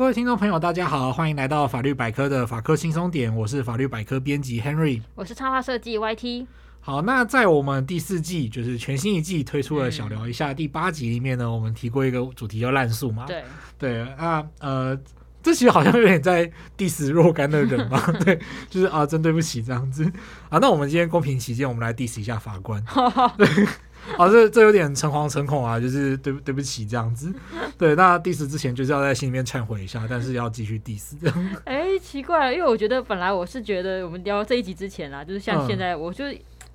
各位听众朋友，大家好，欢迎来到法律百科的法科轻松点，我是法律百科编辑 Henry，我是插画设计 YT。好，那在我们第四季，就是全新一季推出了小聊一下第八集里面呢，嗯、我们提过一个主题叫滥诉嘛。对对那，呃，这其实好像有点在 diss 若干的人嘛。对，就是啊，真对不起这样子啊。那我们今天公平起见，我们来 diss 一下法官。对。好，这这有点诚惶诚恐啊，就是对对不起这样子。对，那 diss 之前就是要在心里面忏悔一下，但是要继续 diss 这样。哎、欸，奇怪了，因为我觉得本来我是觉得我们聊这一集之前啊，就是像现在，我就。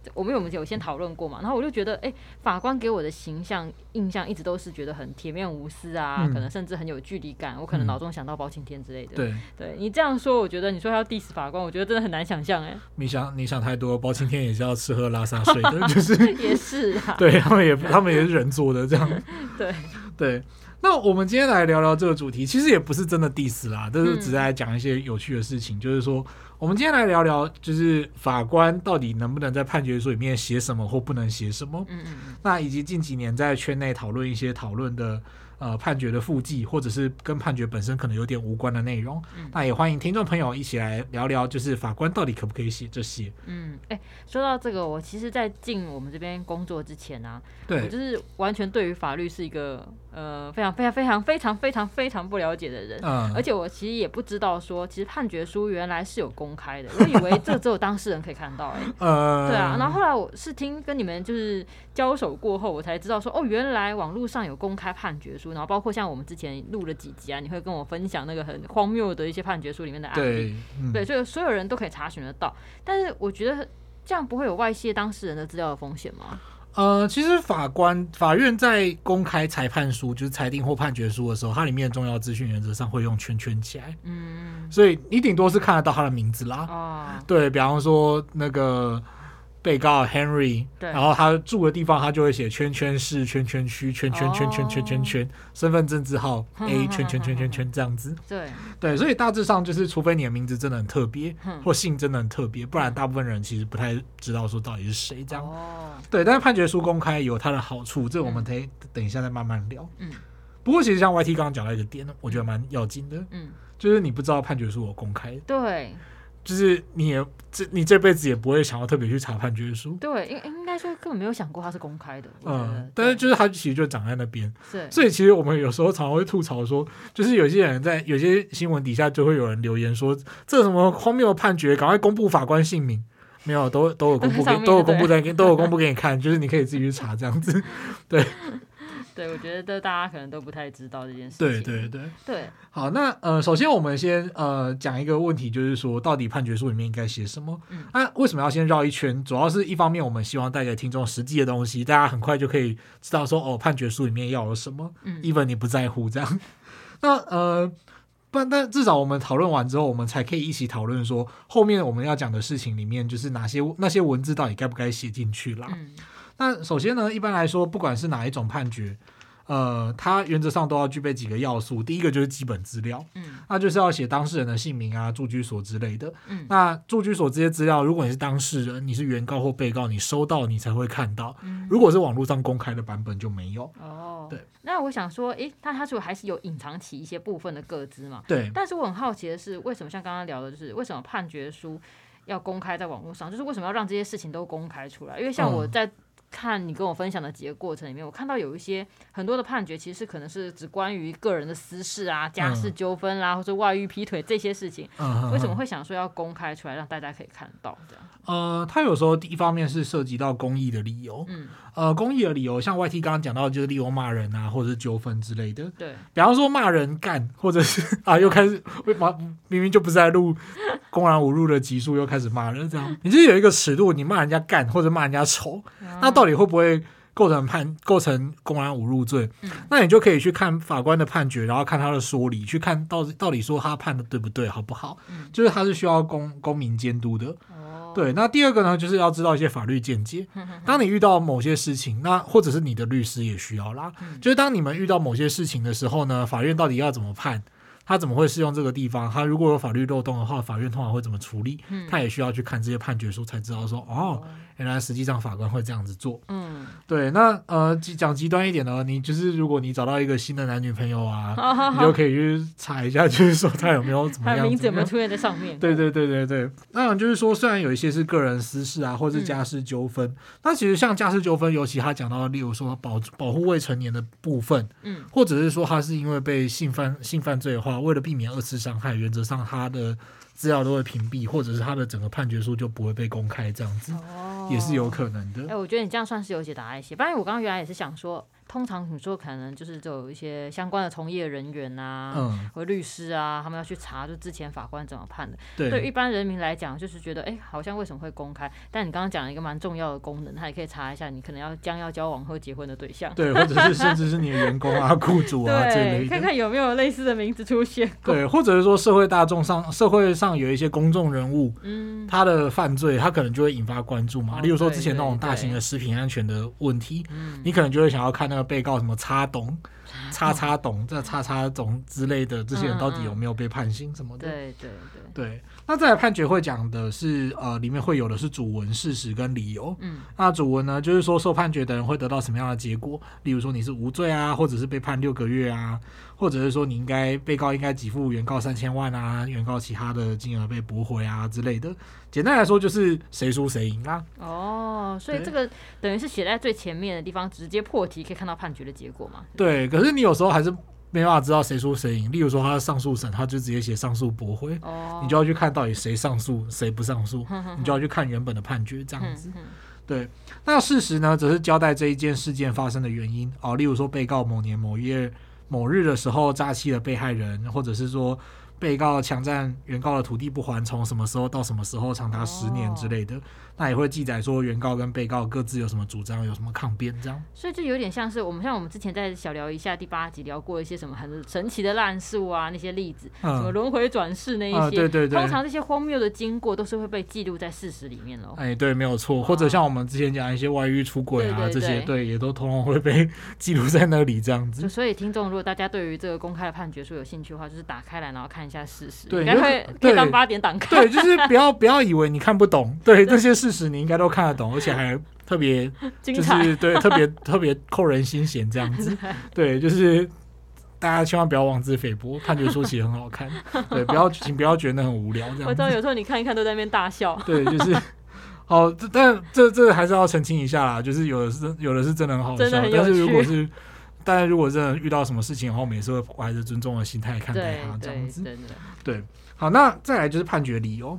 嗯我们有没有先讨论过嘛？然后我就觉得，哎、欸，法官给我的形象印象一直都是觉得很铁面无私啊，嗯、可能甚至很有距离感。我可能脑中想到包青天之类的。对，对你这样说，我觉得你说要 diss 法官，我觉得真的很难想象。哎，你想你想太多，包青天也是要吃喝拉撒睡的，就是也是啊。对他们也他们也是人做的这样。对 对，那我们今天来聊聊这个主题，其实也不是真的 diss 啦，就是只是来讲一些有趣的事情，嗯、就是说。我们今天来聊聊，就是法官到底能不能在判决书里面写什么或不能写什么？嗯嗯嗯。那以及近几年在圈内讨论一些讨论的。呃，判决的附记，或者是跟判决本身可能有点无关的内容，嗯、那也欢迎听众朋友一起来聊聊，就是法官到底可不可以写这些？嗯，哎、欸，说到这个，我其实，在进我们这边工作之前啊，对，我就是完全对于法律是一个呃非常非常非常非常非常非常不了解的人，嗯，而且我其实也不知道说，其实判决书原来是有公开的，我以为这只有当事人可以看到、欸，哎，呃，对啊，然后后来我是听跟你们就是交手过后，我才知道说，哦，原来网络上有公开判决书。然后包括像我们之前录了几集啊，你会跟我分享那个很荒谬的一些判决书里面的案例，对，嗯、对，所以所有人都可以查询得到。但是我觉得这样不会有外泄当事人的资料的风险吗？呃，其实法官法院在公开裁判书，就是裁定或判决书的时候，它里面的重要资讯原则上会用圈圈起来，嗯，所以你顶多是看得到他的名字啦，哦，对，比方说那个。被告 Henry，对然后他住的地方，他就会写圈圈市圈圈区圈圈圈圈圈圈圈，身份证字号 A 圈圈圈圈圈这样子。对对，所以大致上就是，除非你的名字真的很特别，或姓真的很特别，不然大部分人其实不太知道说到底是谁这样。对，但是判决书公开有它的好处，这个我们可以等一下再慢慢聊。嗯。不过其实像 YT 刚刚讲到一个点，我觉得蛮要紧的。嗯。就是你不知道判决书我公开。对。就是你也这你这辈子也不会想要特别去查判决书，对，应应该说根本没有想过它是公开的，嗯，但是就是它其实就长在那边，是，所以其实我们有时候常常会吐槽说，就是有些人在有些新闻底下就会有人留言说，这什么荒谬的判决，赶快公布法官姓名，没有，都都有公布给，都有公布在，都有公布给你看，就是你可以自己去查这样子，对。对，我觉得大家可能都不太知道这件事情。对对对对。好，那呃，首先我们先呃讲一个问题，就是说到底判决书里面应该写什么？嗯。那、啊、为什么要先绕一圈？主要是一方面，我们希望带给听众实际的东西，大家很快就可以知道说哦，判决书里面要有什么。嗯。even 你不在乎这样。那呃，不然，但至少我们讨论完之后，我们才可以一起讨论说后面我们要讲的事情里面，就是哪些那些文字到底该不该写进去啦。嗯。那首先呢，一般来说，不管是哪一种判决，呃，它原则上都要具备几个要素。第一个就是基本资料，嗯，那就是要写当事人的姓名啊、住居所之类的。嗯，那住居所这些资料，如果你是当事人，你是原告或被告，你收到你才会看到。嗯，如果是网络上公开的版本就没有。哦，对。那我想说，诶，那他是不是还是有隐藏起一些部分的个资嘛？对。但是我很好奇的是，为什么像刚刚聊的，就是为什么判决书要公开在网络上？就是为什么要让这些事情都公开出来？因为像我在。嗯看你跟我分享的几个过程里面，我看到有一些很多的判决，其实可能是只关于个人的私事啊、家事纠纷啦，嗯、或者外遇、劈腿这些事情。嗯、为什么会想说要公开出来，让大家可以看到这样？呃，他有时候第一方面是涉及到公益的理由。嗯。呃，公益的理由，像 YT 刚刚讲到，就是利用骂人啊，或者是纠纷之类的。对。比方说骂人干，或者是啊，又开始为明明就不是在录公然侮辱的集数，又开始骂人，这样。你就有一个尺度，你骂人家干或者骂人家丑，嗯、那到底会不会构成判构成公然侮辱罪？嗯、那你就可以去看法官的判决，然后看他的说理，去看到到底说他判的对不对，好不好？嗯、就是他是需要公公民监督的。对，那第二个呢，就是要知道一些法律见解。当你遇到某些事情，那或者是你的律师也需要啦。就是当你们遇到某些事情的时候呢，法院到底要怎么判？他怎么会适用这个地方？他如果有法律漏洞的话，法院通常会怎么处理？嗯、他也需要去看这些判决书，才知道说，哦，原来实际上法官会这样子做。嗯，对。那呃，讲极端一点的，你就是如果你找到一个新的男女朋友啊，好好好你就可以去查一下，就是说他有没有怎么 样，他名字有没有出现在上面？对对对对对。那就是说，虽然有一些是个人私事啊，或是家事纠纷，那、嗯、其实像家事纠纷，尤其他讲到，例如说保保护未成年的部分，嗯，或者是说他是因为被性犯性犯罪的话。为了避免二次伤害，原则上他的资料都会屏蔽，或者是他的整个判决书就不会被公开，这样子、哦、也是有可能的。哎、欸，我觉得你这样算是有解答一些。不然我刚刚原来也是想说。通常你说可能就是就有一些相关的从业人员啊，嗯，和律师啊，他们要去查，就之前法官怎么判的。对，对一般人民来讲，就是觉得哎、欸，好像为什么会公开？但你刚刚讲了一个蛮重要的功能，他也可以查一下你可能要将要交往或结婚的对象，对，或者是 甚至是你的员工啊、雇主啊这类的，看看有没有类似的名字出现。对，或者是说社会大众上社会上有一些公众人物，嗯，他的犯罪，他可能就会引发关注嘛。哦、例如说之前那种大型的食品安全的问题，你可能就会想要看那个被告什么叉董，叉叉董，这叉叉懂之类的，这些人到底有没有被判刑什么的？对对对对。那再来判决会讲的是，呃，里面会有的是主文、事实跟理由。嗯。那主文呢，就是说受判决的人会得到什么样的结果？例如说你是无罪啊，或者是被判六个月啊，或者是说你应该被告应该给付原告三千万啊，原告其他的金额被驳回啊之类的。简单来说就是谁输谁赢啦。哦，所以这个等于是写在最前面的地方，直接破题可以看到判决的结果嘛？对。可是你有时候还是没办法知道谁输谁赢。例如说他上诉审，他就直接写上诉驳回，哦，你就要去看到底谁上诉谁不上诉，你就要去看原本的判决这样子。对。那事实呢，则是交代这一件事件发生的原因哦。例如说被告某年某月某日的时候诈欺了被害人，或者是说。被告强占原告的土地不还，从什么时候到什么时候，长达十年之类的。哦，那也会记载说原告跟被告各自有什么主张，有什么抗辩这样。所以就有点像是我们像我们之前在小聊一下第八集聊过一些什么很神奇的烂诉啊，那些例子，嗯、什么轮回转世那一些，嗯，对对对，通常这些荒谬的经过都是会被记录在事实里面喽。哎，对，没有错。或者像我们之前讲一些外遇出轨啊，对对对，这些，对，也都通常会被 记录在那里这样子。所以听众如果大家对于这个公开的判决书有兴趣的话，就是打开来然后看一下事实。对。应该会可以当八点档看。对，就是不要不要以为你看不懂，对这些事实你应该都看得懂，而且还特别就是对特别 特别扣人心弦这样子。对，就是大家千万不要妄自菲薄，判决书其实很好看。对，不要请不要觉得很无聊这样。我知道有时候你看一看都在那边大笑。对，就是好，但这这还是要澄清一下啦，就是有的是有的是真的很好笑，但是如果是。但是如果真的遇到什么事情的话，我们也是会怀着尊重的心态看待他这样子。对，对，好，那再来就是判决理由。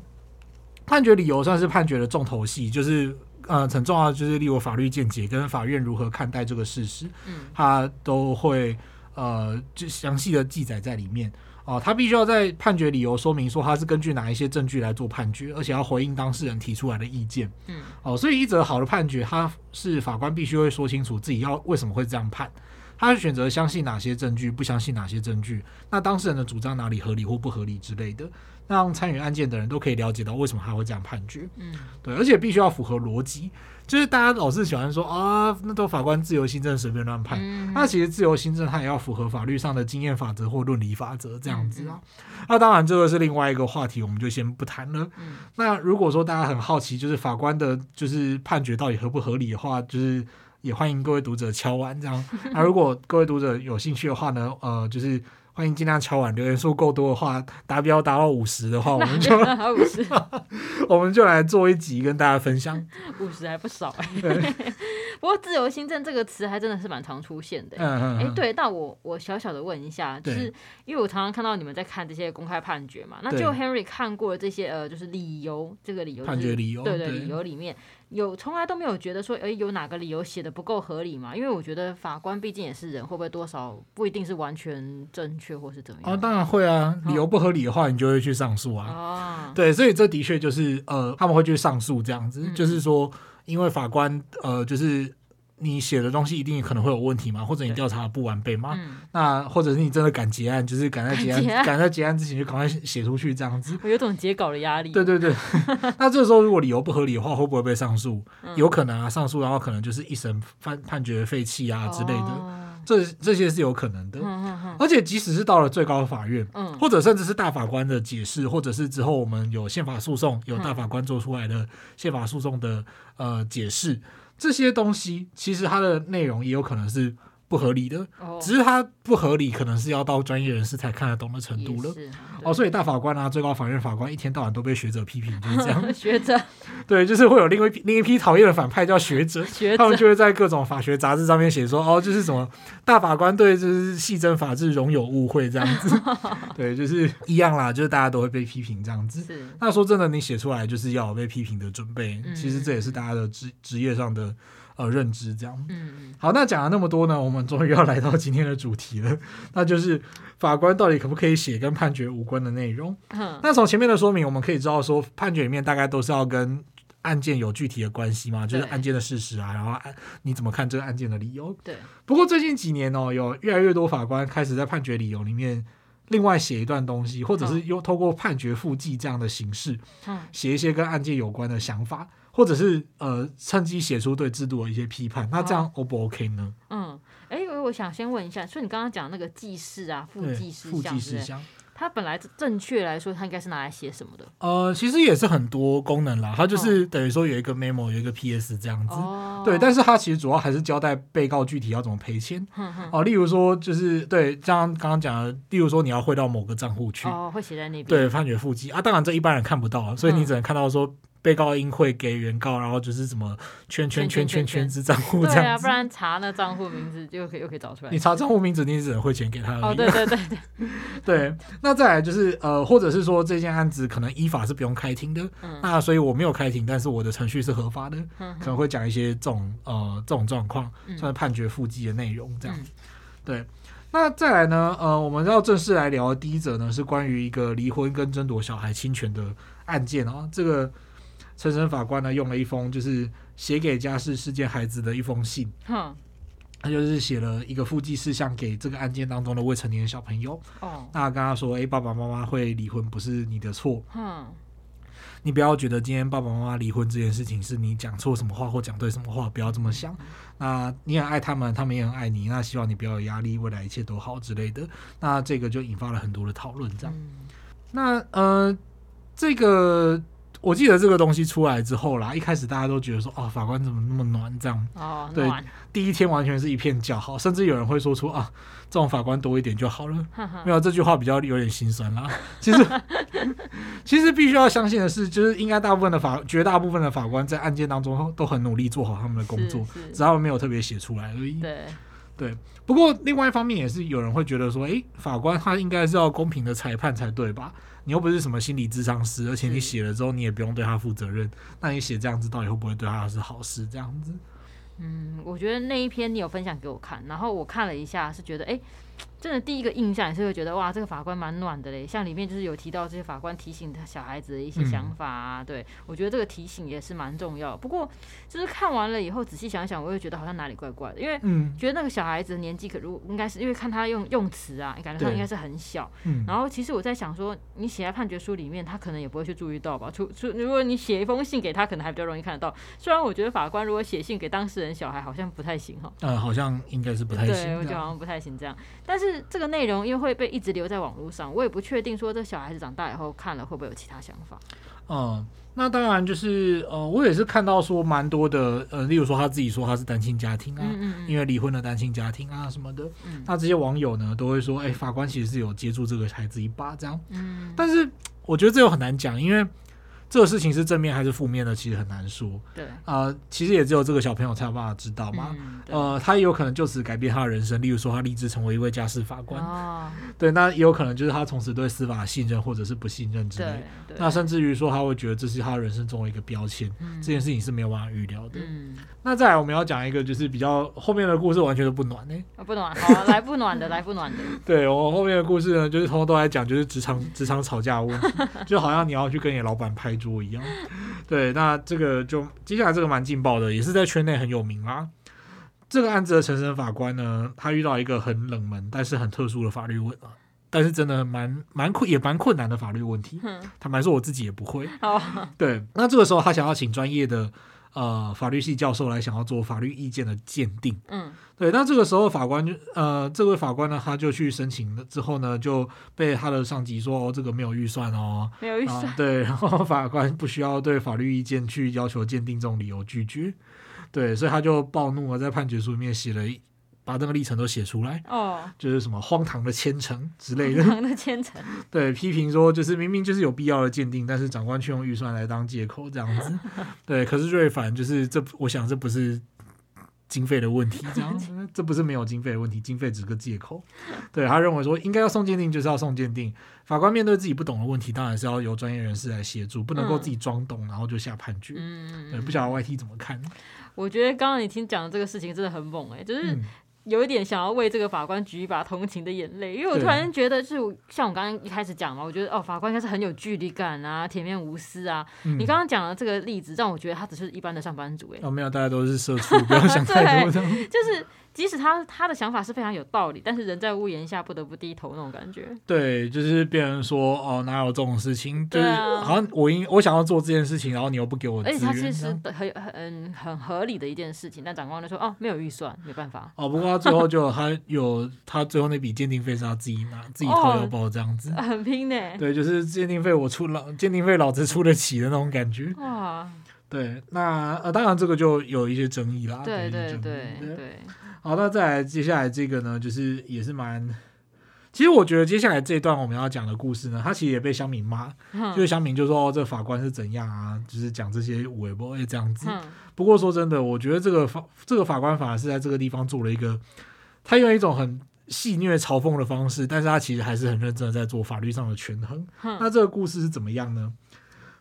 判决理由算是判决的重头戏，就是呃很重要的，就是例如法律见解跟法院如何看待这个事实，嗯，他都会呃就详细的记载在里面哦。他必须要在判决理由说明说他是根据哪一些证据来做判决，而且要回应当事人提出来的意见。嗯，哦，所以一则好的判决，他是法官必须会说清楚自己要为什么会这样判。他选择相信哪些证据，不相信哪些证据，那当事人的主张哪里合理或不合理之类的，让参与案件的人都可以了解到为什么他会这样判决。嗯，对，而且必须要符合逻辑，就是大家老是喜欢说啊，那都法官自由心证随便乱判，嗯，那其实自由心证它也要符合法律上的经验法则或论理法则这样子啊。那当然这个是另外一个话题，我们就先不谈了。那如果说大家很好奇，就是法官的就是判决到底合不合理的话，就是。也欢迎各位读者敲完这样，那、啊、如果各位读者有兴趣的话呢，呃，就是欢迎尽量敲碗，留言数够多的话，达标达到五十的话，我们就五十，我们就来做一集跟大家分享。五十还不少哎、欸，不过“自由新政”这个词还真的是蛮常出现的、欸。嗯嗯。哎、欸，对，那我我小小的问一下，就是因为我常常看到你们在看这些公开判决嘛，那就 Henry 看过这些呃，就是理由，这个理由、就是、判决理由，对对，对理由里面。有从来都没有觉得说，哎，有哪个理由写的不够合理嘛？因为我觉得法官毕竟也是人，会不会多少不一定是完全正确或是怎么样？哦，当然会啊，理由不合理的话，你就会去上诉啊。哦，对，所以这的确就是呃，他们会去上诉这样子，嗯、就是说，因为法官呃，就是你写的东西一定可能会有问题嘛，或者你调查不完备嘛，嗯、那或者是你真的赶结案，就是赶在结案赶在结案之前就赶快写出去这样子，我 有种截稿的压力。对对对，那这个时候如果理由不合理的话，会不会被上诉？嗯、有可能啊，上诉然后可能就是一审判判决废弃啊之类的，哦、这这些是有可能的。而且即使是到了最高法院，嗯、或者甚至是大法官的解释，或者是之后我们有宪法诉讼，有大法官做出来的宪法诉讼的呃解释。这些东西其实它的内容也有可能是不合理的，哦、只是它不合理，可能是要到专业人士才看得懂的程度了。哦，所以大法官啊，最高法院法官一天到晚都被学者批评，就是这样。学者 对，就是会有另一另一批讨厌的反派叫学者，学者他们就会在各种法学杂志上面写说，哦，就是什么大法官对就是细针法治容有误会这样子。对，就是一样啦，就是大家都会被批评这样子。那说真的，你写出来就是要有被批评的准备，嗯、其实这也是大家的职职业上的。呃，认知这样。嗯，好，那讲了那么多呢，我们终于要来到今天的主题了，那就是法官到底可不可以写跟判决无关的内容？嗯，那从前面的说明，我们可以知道说，判决里面大概都是要跟案件有具体的关系嘛，就是案件的事实啊，然后你怎么看这个案件的理由？对。不过最近几年哦，有越来越多法官开始在判决理由里面另外写一段东西，或者是用透过判决附记这样的形式，嗯，写一些跟案件有关的想法。或者是呃，趁机写出对制度的一些批判，那这样 O 不 OK 呢？嗯，哎，我想先问一下，所以你刚刚讲那个记事啊，附记事项，附记事项，它本来正确来说，它应该是拿来写什么的？呃，其实也是很多功能啦，它就是等于说有一个 memo，有一个 PS 这样子。哦。对，但是它其实主要还是交代被告具体要怎么赔钱。哦、呃，例如说就是对，像刚刚讲的，例如说你要汇到某个账户去，哦，会写在那边。对，判决附记啊，当然这一般人看不到，所以你只能看到说。被告应会给原告，然后就是什么圈圈圈圈圈子账户这样子，对啊，不然查那账户名字就可以又可以找出来。你查账户名字，你只能汇钱给他而已。哦，对对对对，对。那再来就是呃，或者是说这件案子可能依法是不用开庭的，嗯、那所以我没有开庭，但是我的程序是合法的，嗯、可能会讲一些这种呃这种状况，算是判决附记的内容这样。嗯、对。那再来呢，呃，我们要正式来聊的第一则呢，是关于一个离婚跟争夺小孩侵权的案件啊，这个。陈审法官呢，用了一封就是写给家事事件孩子的一封信，哼他就是写了一个附记事项给这个案件当中的未成年小朋友。哦，那跟他说，哎、欸，爸爸妈妈会离婚不是你的错，哼你不要觉得今天爸爸妈妈离婚这件事情是你讲错什么话或讲对什么话，不要这么想。嗯、那你很爱他们，他们也很爱你，那希望你不要有压力，未来一切都好之类的。那这个就引发了很多的讨论，这样。嗯、那呃，这个。我记得这个东西出来之后啦，一开始大家都觉得说，哦，法官怎么那么暖这样？哦，对，第一天完全是一片叫好，甚至有人会说出啊，这种法官多一点就好了。呵呵没有这句话比较有点心酸啦。其实，其实必须要相信的是，就是应该大部分的法，绝大部分的法官在案件当中都很努力做好他们的工作，只要没有特别写出来而已。对对。不过另外一方面也是有人会觉得说，诶，法官他应该是要公平的裁判才对吧？你又不是什么心理智商师，而且你写了之后你也不用对他负责任，那你写这样子到底会不会对他是好事？这样子？嗯，我觉得那一篇你有分享给我看，然后我看了一下，是觉得诶。真的第一个印象也是会觉得哇，这个法官蛮暖的嘞。像里面就是有提到这些法官提醒他小孩子的一些想法啊，嗯、对我觉得这个提醒也是蛮重要。不过就是看完了以后仔细想想，我又觉得好像哪里怪怪的，因为觉得那个小孩子的年纪可如应该是因为看他用用词啊，感觉他应该是很小。嗯、然后其实我在想说，你写在判决书里面，他可能也不会去注意到吧？除除如果你写一封信给他，可能还比较容易看得到。虽然我觉得法官如果写信给当事人小孩，好像不太行哈。呃，好像应该是不太行。对，我觉得好像不太行这样。但是这个内容因为会被一直留在网络上，我也不确定说这小孩子长大以后看了会不会有其他想法。嗯，那当然就是呃，我也是看到说蛮多的呃，例如说他自己说他是单亲家庭啊，嗯嗯嗯因为离婚的单亲家庭啊什么的，嗯、那这些网友呢都会说，哎、欸，法官其实是有接住这个孩子一把这样。嗯，但是我觉得这又很难讲，因为。这个事情是正面还是负面的，其实很难说。对啊、呃，其实也只有这个小朋友才有办法知道嘛。嗯、呃，他也有可能就此改变他的人生，例如说他立志成为一位家事法官。哦、对，那也有可能就是他从此对司法信任或者是不信任之类。那甚至于说他会觉得这是他人生中的一个标签，嗯、这件事情是没有办法预料的。嗯、那再来我们要讲一个就是比较后面的故事，完全都不暖呢、欸哦。不暖，好，来不暖的，来不暖的。对，我后面的故事呢，就是通通都来讲就是职场职场吵架的问题，就好像你要去跟你老板拍。桌一样，对，那这个就接下来这个蛮劲爆的，也是在圈内很有名啦。这个案子的陈审法官呢，他遇到一个很冷门但是很特殊的法律问啊，但是真的蛮蛮困也蛮困难的法律问题。嗯，坦白说我自己也不会。哦，对，那这个时候他想要请专业的呃法律系教授来想要做法律意见的鉴定。嗯，对，那这个时候法官就呃这位法官呢，他就去申请了之后呢，就被他的上级说哦，这个没有预算哦，没有预算。对，然后法官不需要对法律意见去要求鉴定这种理由拒绝。对，所以他就暴怒了，在判决书里面写了一，把这个历程都写出来。哦，就是什么荒唐的千层之类的。荒唐的千层。对，批评说就是明明就是有必要的鉴定，但是长官却用预算来当借口这样子。对，可是瑞凡就是这，我想这不是经费的问题，这样子，这不是没有经费的问题，经费只是个借口。对，他认为说应该要送鉴定就是要送鉴定，法官面对自己不懂的问题，当然是要由专业人士来协助，不能够自己装懂然后就下判决。嗯，对，不晓得 YT 怎么看？我觉得刚刚你听讲的这个事情真的很猛哎、欸，就是有一点想要为这个法官举一把同情的眼泪，因为我突然觉得，就是像我刚刚一开始讲嘛，我觉得哦，法官应该是很有距离感啊，铁面无私啊。嗯、你刚刚讲的这个例子，让我觉得他只是一般的上班族哎、欸。哦，没有，大家都是社畜，不要想太多。就是。即使他他的想法是非常有道理，但是人在屋檐下不得不低头那种感觉。对，就是别人说哦，哪有这种事情？就是好像我应我想要做这件事情，然后你又不给我。而且他其实很很很合理的一件事情，但长官就说哦，没有预算，没办法。哦，不过他最后就他有他最后那笔鉴定费是他自己拿，自己掏腰包这样子，哦、很拼呢。对，就是鉴定费我出老，鉴定费老子出得起的那种感觉。哇，对，那呃当然这个就有一些争议啦。对对。对对好，那再来接下来这个呢，就是也是蛮，其实我觉得接下来这一段我们要讲的故事呢，他其实也被乡民骂，嗯、就是乡民就说哦，这个法官是怎样啊，就是讲这些微博这样子。嗯、不过说真的，我觉得这个法这个法官反而是在这个地方做了一个，他用一种很戏谑嘲讽的方式，但是他其实还是很认真的在做法律上的权衡。嗯、那这个故事是怎么样呢？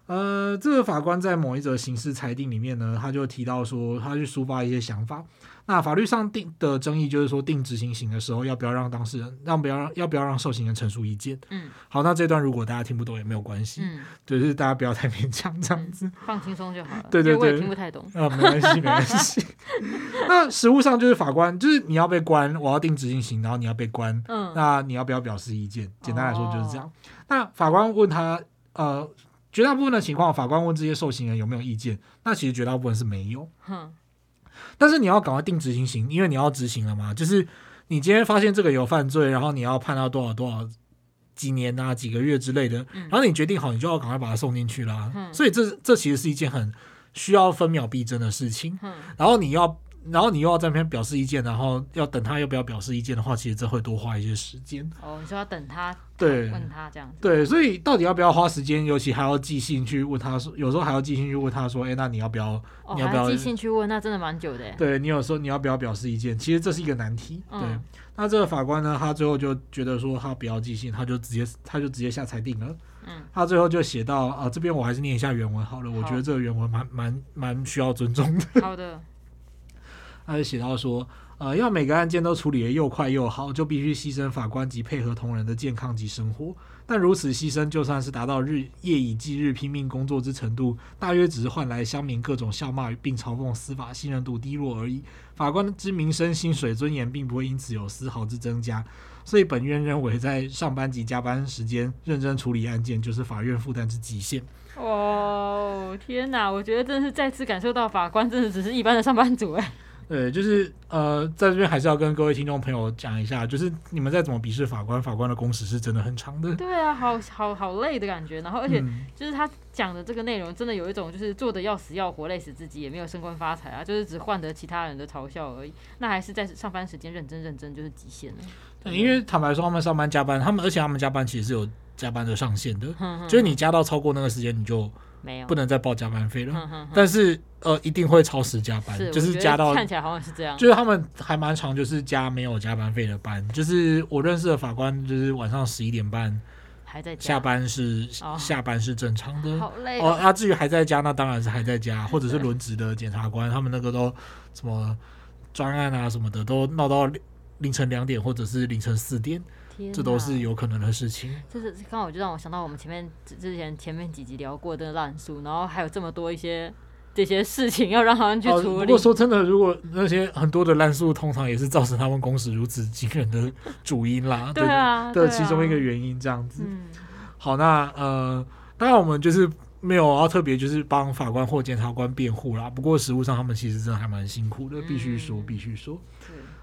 呃，这个法官在某一则刑事裁定里面呢，他就提到说，他去抒发一些想法。那法律上定的争议就是说，定执行刑的时候要不要让当事人，让不要让要不要让受刑人陈述意见？嗯，好，那这段如果大家听不懂也没有关系，嗯，就是大家不要太勉强这样子，放轻松就好了。对对对，我也听不太懂啊，没关系没关系。那实务上就是法官，就是你要被关，我要定执行刑，然后你要被关，嗯，那你要不要表示意见？简单来说就是这样。哦、那法官问他，呃，绝大部分的情况，法官问这些受刑人有没有意见？那其实绝大部分是没有。哼。但是你要赶快定执行刑，因为你要执行了嘛。就是你今天发现这个有犯罪，然后你要判他多少多少几年啊、几个月之类的，然后你决定好，你就要赶快把他送进去啦。嗯、所以这这其实是一件很需要分秒必争的事情。嗯、然后你要。然后你又要在那边表示意见，然后要等他要不要表示意见的话，其实这会多花一些时间。哦，你说要等他，对，问他这样子。对，所以到底要不要花时间？尤其还要寄信去问他说，有时候还要寄信去问他说，哎，那你要不要？哦、你要不要寄信去问？那真的蛮久的。对，你有时候你要不要表示意见？其实这是一个难题。对，嗯、那这个法官呢，他最后就觉得说他不要寄信，他就直接他就直接下裁定了。嗯，他最后就写到啊，这边我还是念一下原文好了。好，我觉得这个原文蛮蛮蛮需要尊重的。好的。他就写到说，呃，要每个案件都处理得又快又好，就必须牺牲法官及配合同仁的健康及生活。但如此牺牲，就算是达到日夜以继日拼命工作之程度，大约只是换来乡民各种笑骂并嘲讽司法信任度低落而已。法官之名声、薪水、尊严，并不会因此有丝毫之增加。所以本院认为，在上班及加班时间认真处理案件，就是法院负担之极限。哦，天哪！我觉得真是再次感受到，法官真的只是一般的上班族哎。对，就是呃，在这边还是要跟各位听众朋友讲一下，就是你们再怎么鄙视法官，法官的工时是真的很长的。对啊，好好好累的感觉。然后，而且就是他讲的这个内容，真的有一种就是做的要死要活，累死自己，也没有升官发财啊，就是只换得其他人的嘲笑而已。那还是在上班时间认真认真，就是极限了。对，因为坦白说，他们上班加班，他们而且他们加班其实是有加班的上限的，就是你加到超过那个时间，你就。没有，不能再报加班费了。哼哼哼，但是呃，一定会超时加班，是就是加到看起来好像是这样。就是他们还蛮长，就是加没有加班费的班。就是我认识的法官，就是晚上十一点半还在加班是下班是正常的。好累哦。啊，至于还在加，那当然是还在加，或者是轮值的检察官，他们那个都什么专案啊什么的，都闹到凌晨两点或者是凌晨四点。这都是有可能的事情。这是刚好就让我想到我们前面之前前面几集聊过的烂书，然后还有这么多一些这些事情要让他们去处理。不过说真的，如果那些很多的烂书，通常也是造成他们工时如此惊人的主因啦。对啊，的其中一个原因这样子。好，那呃，当然我们就是没有要特别就是帮法官或检察官辩护啦。不过实务上他们其实真的还蛮辛苦的，必须说，必须说。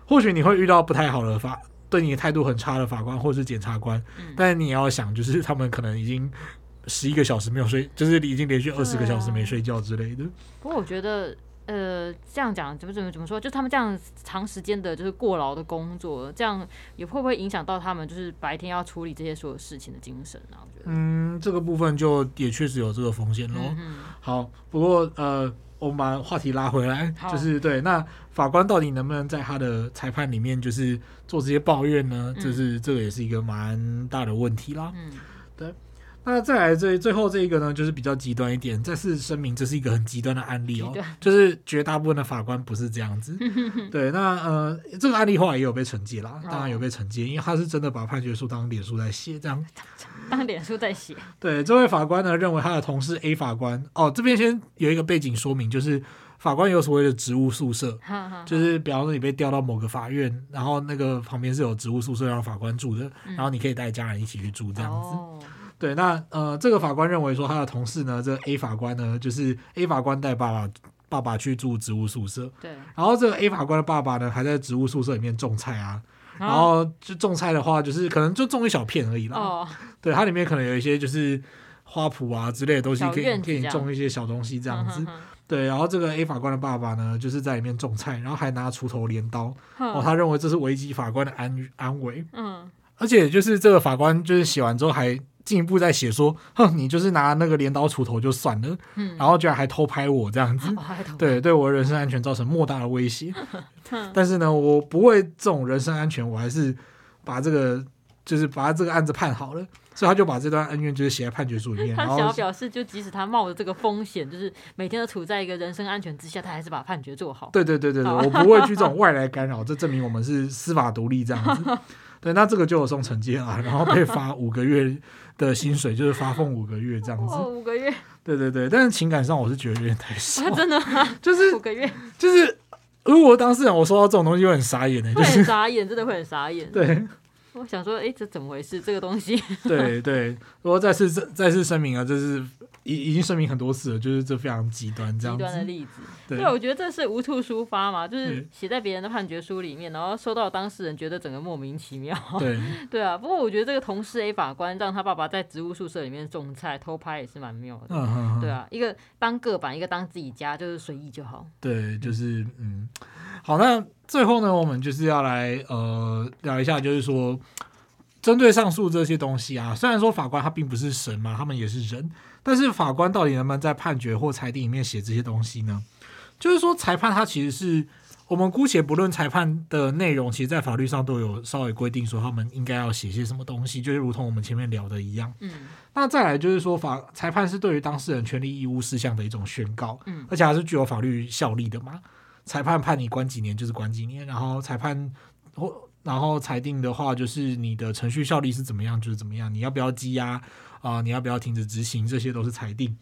或许你会遇到不太好的法，对你态度很差的法官或是检察官，但你也要想，就是他们可能已经。十一个小时没有睡，就是已经连续二十个小时没睡觉之类的。不过我觉得，呃，这样讲怎么怎么怎么说，就他们这样长时间的，就是过劳的工作，这样也会不会影响到他们，就是白天要处理这些所有事情的精神啊？我觉得，嗯，这个部分就也确实有这个风险喽。嗯、好，不过呃，我们把话题拉回来，就是对，那法官到底能不能在他的裁判里面，就是做这些抱怨呢？就、嗯、是这个也是一个蛮大的问题啦。嗯，对。那再来这最后这一个呢，就是比较极端一点。再次声明，这是一个很极端的案例哦，就是绝大部分的法官不是这样子。对，那呃，这个案例后来也有被惩戒啦，当然有被惩戒，因为他是真的把判决书当脸书在写，这样 当脸书在写。对，这位法官呢认为他的同事 A 法官哦，这边先有一个背景说明，就是法官有所谓的职务宿舍，就是比方说你被调到某个法院，然后那个旁边是有职务宿舍让法官住的，然后你可以带家人一起去住这样子。对，那呃，这个法官认为说他的同事呢，这个 A 法官呢，就是 A 法官带爸爸爸爸去住植物宿舍，对，然后这个 A 法官的爸爸呢，还在植物宿舍里面种菜啊，然后就种菜的话，就是可能就种一小片而已啦，哦，对，它里面可能有一些就是花圃啊之类的东西，可以可以种一些小东西这样子，对，然后这个 A 法官的爸爸呢，就是在里面种菜，然后还拿锄头镰刀，哦，他认为这是危及法官的安安危，嗯，而且就是这个法官就是写完之后还。进一步在写说，哼，你就是拿那个镰刀锄头就算了，嗯，然后居然还偷拍我这样子，哦、对，对我的人身安全造成莫大的威胁。但是呢，我不为这种人身安全，我还是把这个就是把这个案子判好了，所以他就把这段恩怨就是写在判决书里面。他想要表示，就即使他冒着这个风险，就是每天都处在一个人身安全之下，他还是把判决做好。对对对对对，我不会去这种外来干扰，这证明我们是司法独立这样子。对，那这个就有送惩戒啊，然后被罚五个月的薪水，就是发俸五个月这样子。哦，五个月。对对对，但是情感上我是觉得有点太少。真的吗？就是五个月。就是如果当事人我收到这种东西会很傻眼的，就是很傻眼，真的会很傻眼。对。我想说，哎，这怎么回事？这个东西。对对，如果再次再再次声明啊，这是。已已经声明很多次了，就是这非常极端这样子。极端的例子，对，对我觉得这是无处抒发嘛，就是写在别人的判决书里面，然后收到当事人觉得整个莫名其妙。对，对啊。不过我觉得这个同事 A 法官让他爸爸在植物宿舍里面种菜偷拍也是蛮妙的。嗯哼哼。对啊，一个当个版，一个当自己家，就是随意就好。对，就是嗯，好，那最后呢，我们就是要来呃聊一下，就是说针对上述这些东西啊，虽然说法官他并不是神嘛，他们也是人。但是法官到底能不能在判决或裁定里面写这些东西呢？就是说，裁判他其实是我们姑且不论裁判的内容，其实，在法律上都有稍微规定说他们应该要写些什么东西，就是如同我们前面聊的一样。嗯。那再来就是说，法裁判是对于当事人权利义务事项的一种宣告，嗯，而且还是具有法律效力的嘛。裁判判你关几年就是关几年，然后裁判或然后裁定的话，就是你的程序效力是怎么样就是怎么样，你要不要羁押？啊，你要不要停止执行？这些都是裁定，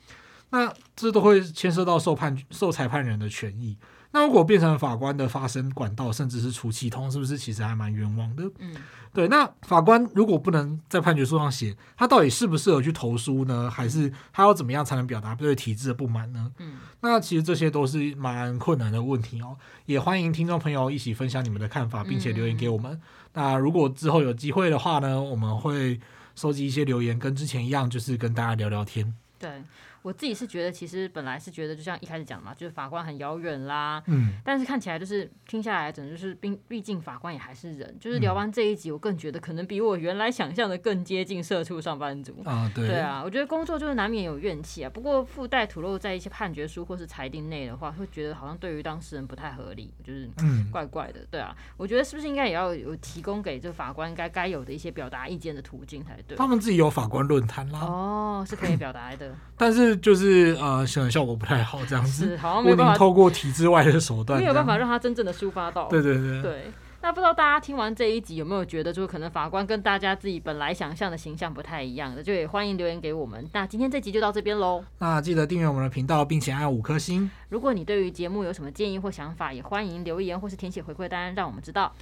那这都会牵涉到受判受裁判人的权益。那如果变成法官的发声管道，甚至是出气筒，是不是其实还蛮冤枉的？嗯，对。那法官如果不能在判决书上写，他到底适不适合去投诉呢？还是他要怎么样才能表达对体制的不满呢？嗯，那其实这些都是蛮困难的问题哦。也欢迎听众朋友一起分享你们的看法，并且留言给我们。嗯、那如果之后有机会的话呢，我们会。收集一些留言，跟之前一样，就是跟大家聊聊天。对。我自己是觉得，其实本来是觉得，就像一开始讲嘛，就是法官很遥远啦。嗯。但是看起来就是听下来，整个就是，毕毕竟法官也还是人。就是聊完这一集，我更觉得可能比我原来想象的更接近社畜上班族。啊，对。对啊，我觉得工作就是难免有怨气啊。不过附带吐露在一些判决书或是裁定内的话，会觉得好像对于当事人不太合理，就是怪怪的。对啊，我觉得是不是应该也要有提供给这个法官该该有的一些表达意见的途径才对？他们自己有法官论坛啦。哦，是可以表达的。但是。就是呃，显然效果不太好，这样子。是，好像没办法透过体制外的手段，没有办法让他真正的抒发到。对对对。对，那不知道大家听完这一集有没有觉得，就是可能法官跟大家自己本来想象的形象不太一样的，就也欢迎留言给我们。那今天这集就到这边喽。那记得订阅我们的频道，并且按五颗星。如果你对于节目有什么建议或想法，也欢迎留言或是填写回馈单，让我们知道。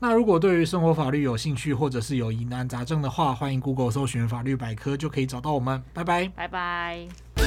那如果对于生活法律有兴趣，或者是有疑难杂症的话，欢迎 Google 搜寻法律百科，就可以找到我们。拜拜，拜拜。